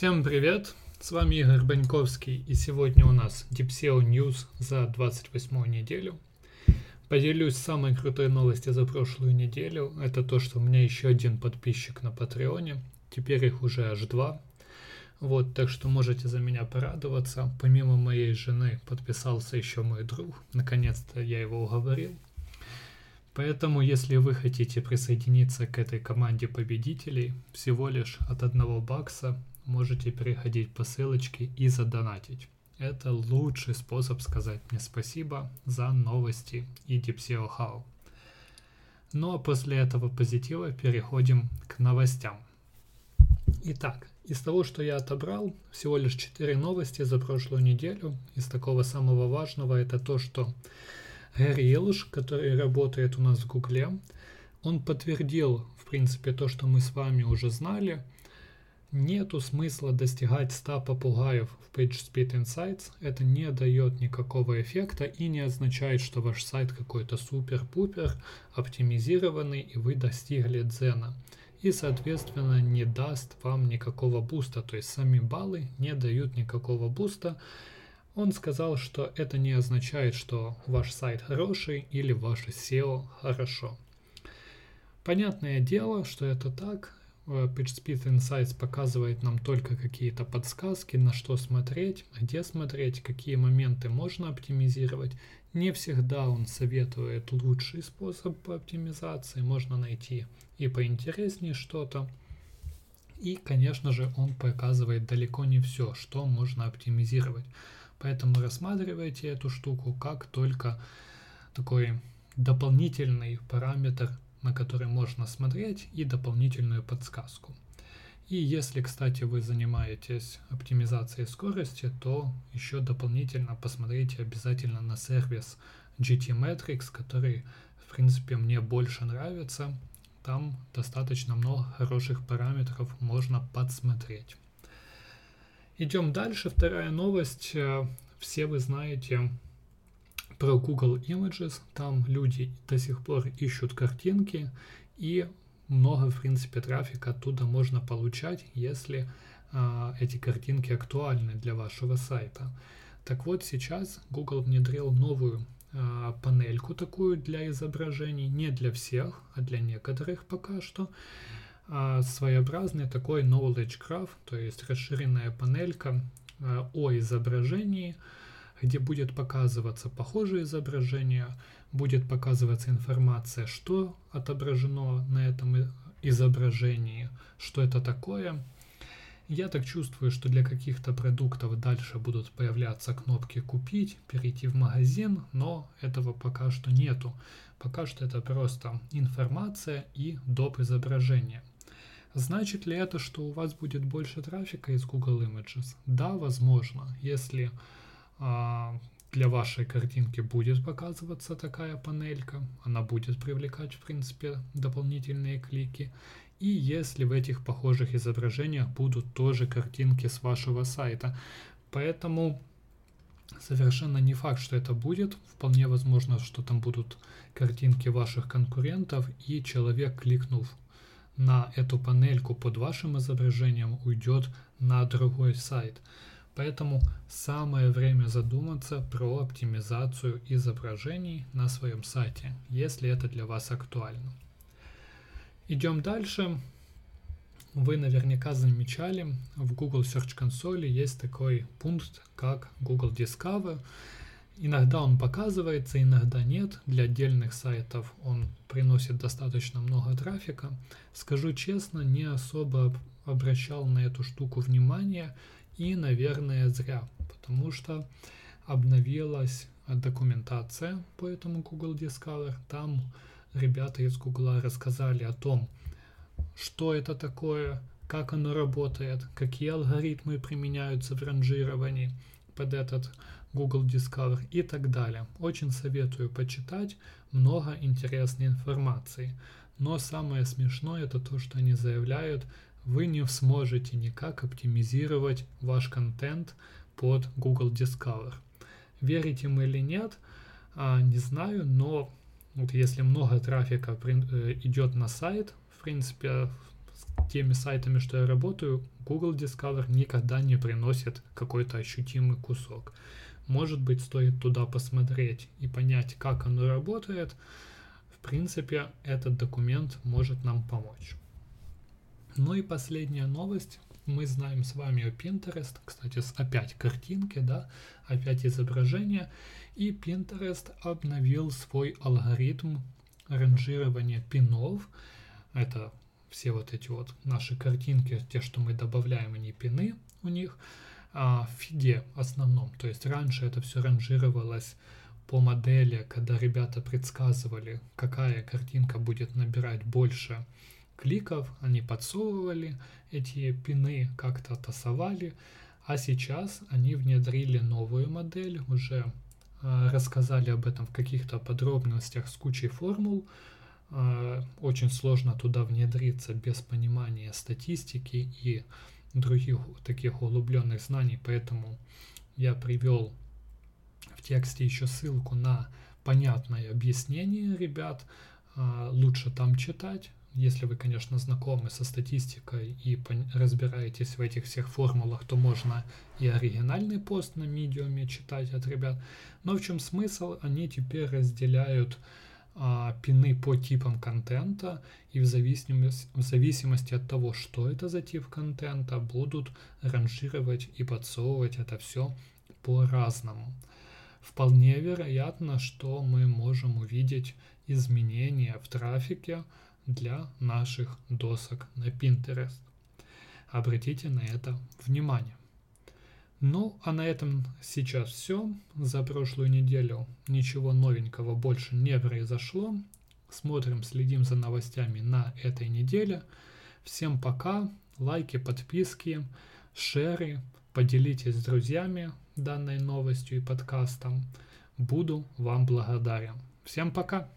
Всем привет! С вами Игорь Баньковский и сегодня у нас DeepSEO News за 28 неделю. Поделюсь самой крутой новостью за прошлую неделю. Это то, что у меня еще один подписчик на Патреоне. Теперь их уже аж два. Вот, так что можете за меня порадоваться. Помимо моей жены подписался еще мой друг. Наконец-то я его уговорил. Поэтому, если вы хотите присоединиться к этой команде победителей, всего лишь от одного бакса можете переходить по ссылочке и задонатить. Это лучший способ сказать мне спасибо за новости и DeepSeo How. Ну а после этого позитива переходим к новостям. Итак, из того, что я отобрал, всего лишь 4 новости за прошлую неделю. Из такого самого важного это то, что Гэри Илш, который работает у нас в Гугле, он подтвердил, в принципе, то, что мы с вами уже знали. Нету смысла достигать 100 попугаев в PageSpeed Insights. Это не дает никакого эффекта и не означает, что ваш сайт какой-то супер-пупер оптимизированный и вы достигли дзена. И, соответственно, не даст вам никакого буста. То есть сами баллы не дают никакого буста. Он сказал, что это не означает, что ваш сайт хороший или ваше SEO хорошо. Понятное дело, что это так. Э, PageSpeed Insights показывает нам только какие-то подсказки, на что смотреть, где смотреть, какие моменты можно оптимизировать. Не всегда он советует лучший способ по оптимизации, можно найти и поинтереснее что-то. И, конечно же, он показывает далеко не все, что можно оптимизировать. Поэтому рассматривайте эту штуку как только такой дополнительный параметр, на который можно смотреть, и дополнительную подсказку. И если, кстати, вы занимаетесь оптимизацией скорости, то еще дополнительно посмотрите обязательно на сервис GTmetrix, который, в принципе, мне больше нравится. Там достаточно много хороших параметров можно подсмотреть. Идем дальше. Вторая новость. Э, все вы знаете про Google Images. Там люди до сих пор ищут картинки и много, в принципе, трафика оттуда можно получать, если а, эти картинки актуальны для вашего сайта. Так вот, сейчас Google внедрил новую а, панельку такую для изображений, не для всех, а для некоторых пока что а, своеобразный такой knowledge graph, то есть расширенная панелька а, о изображении, где будет показываться похожее изображение, будет показываться информация, что отображено на этом изображении, что это такое. Я так чувствую, что для каких-то продуктов дальше будут появляться кнопки «Купить», «Перейти в магазин», но этого пока что нету. Пока что это просто информация и доп. изображение. Значит ли это, что у вас будет больше трафика из Google Images? Да, возможно, если для вашей картинки будет показываться такая панелька, она будет привлекать, в принципе, дополнительные клики. И если в этих похожих изображениях будут тоже картинки с вашего сайта. Поэтому совершенно не факт, что это будет. Вполне возможно, что там будут картинки ваших конкурентов, и человек, кликнув на эту панельку под вашим изображением уйдет на другой сайт. Поэтому самое время задуматься про оптимизацию изображений на своем сайте, если это для вас актуально. Идем дальше. Вы наверняка замечали, в Google Search Console есть такой пункт, как Google Discover. Иногда он показывается, иногда нет. Для отдельных сайтов он приносит достаточно много трафика. Скажу честно, не особо обращал на эту штуку внимание и, наверное, зря, потому что обновилась документация по этому Google Discover. Там ребята из Google рассказали о том, что это такое, как оно работает, какие алгоритмы применяются в ранжировании под этот Google Discover и так далее. Очень советую почитать, много интересной информации. Но самое смешное это то, что они заявляют, вы не сможете никак оптимизировать ваш контент под Google Discover. Верите мы или нет, а, не знаю, но вот если много трафика э, идет на сайт, в принципе, теми сайтами, что я работаю, Google Discover никогда не приносит какой-то ощутимый кусок. Может быть, стоит туда посмотреть и понять, как оно работает. В принципе, этот документ может нам помочь. Ну и последняя новость. Мы знаем с вами о Pinterest. Кстати, опять картинки, да, опять изображения. И Pinterest обновил свой алгоритм ранжирования пинов. Это все вот эти вот наши картинки, те, что мы добавляем, они пины у них а, в фиде основном. То есть раньше это все ранжировалось по модели, когда ребята предсказывали, какая картинка будет набирать больше кликов, они подсовывали эти пины, как-то тасовали, а сейчас они внедрили новую модель, уже э, рассказали об этом в каких-то подробностях с кучей формул. Э, очень сложно туда внедриться без понимания статистики и других таких углубленных знаний, поэтому я привел в тексте еще ссылку на понятное объяснение ребят. А, лучше там читать, если вы, конечно, знакомы со статистикой и разбираетесь в этих всех формулах, то можно и оригинальный пост на медиуме читать от ребят. Но в чем смысл? Они теперь разделяют а, пины по типам контента, и в зависимости, в зависимости от того, что это за тип контента, будут ранжировать и подсовывать это все по-разному. Вполне вероятно, что мы можем увидеть изменения в трафике для наших досок на Pinterest. Обратите на это внимание. Ну, а на этом сейчас все. За прошлую неделю ничего новенького больше не произошло. Смотрим, следим за новостями на этой неделе. Всем пока. Лайки, подписки, шеры. Поделитесь с друзьями данной новостью и подкастом. Буду вам благодарен. Всем пока.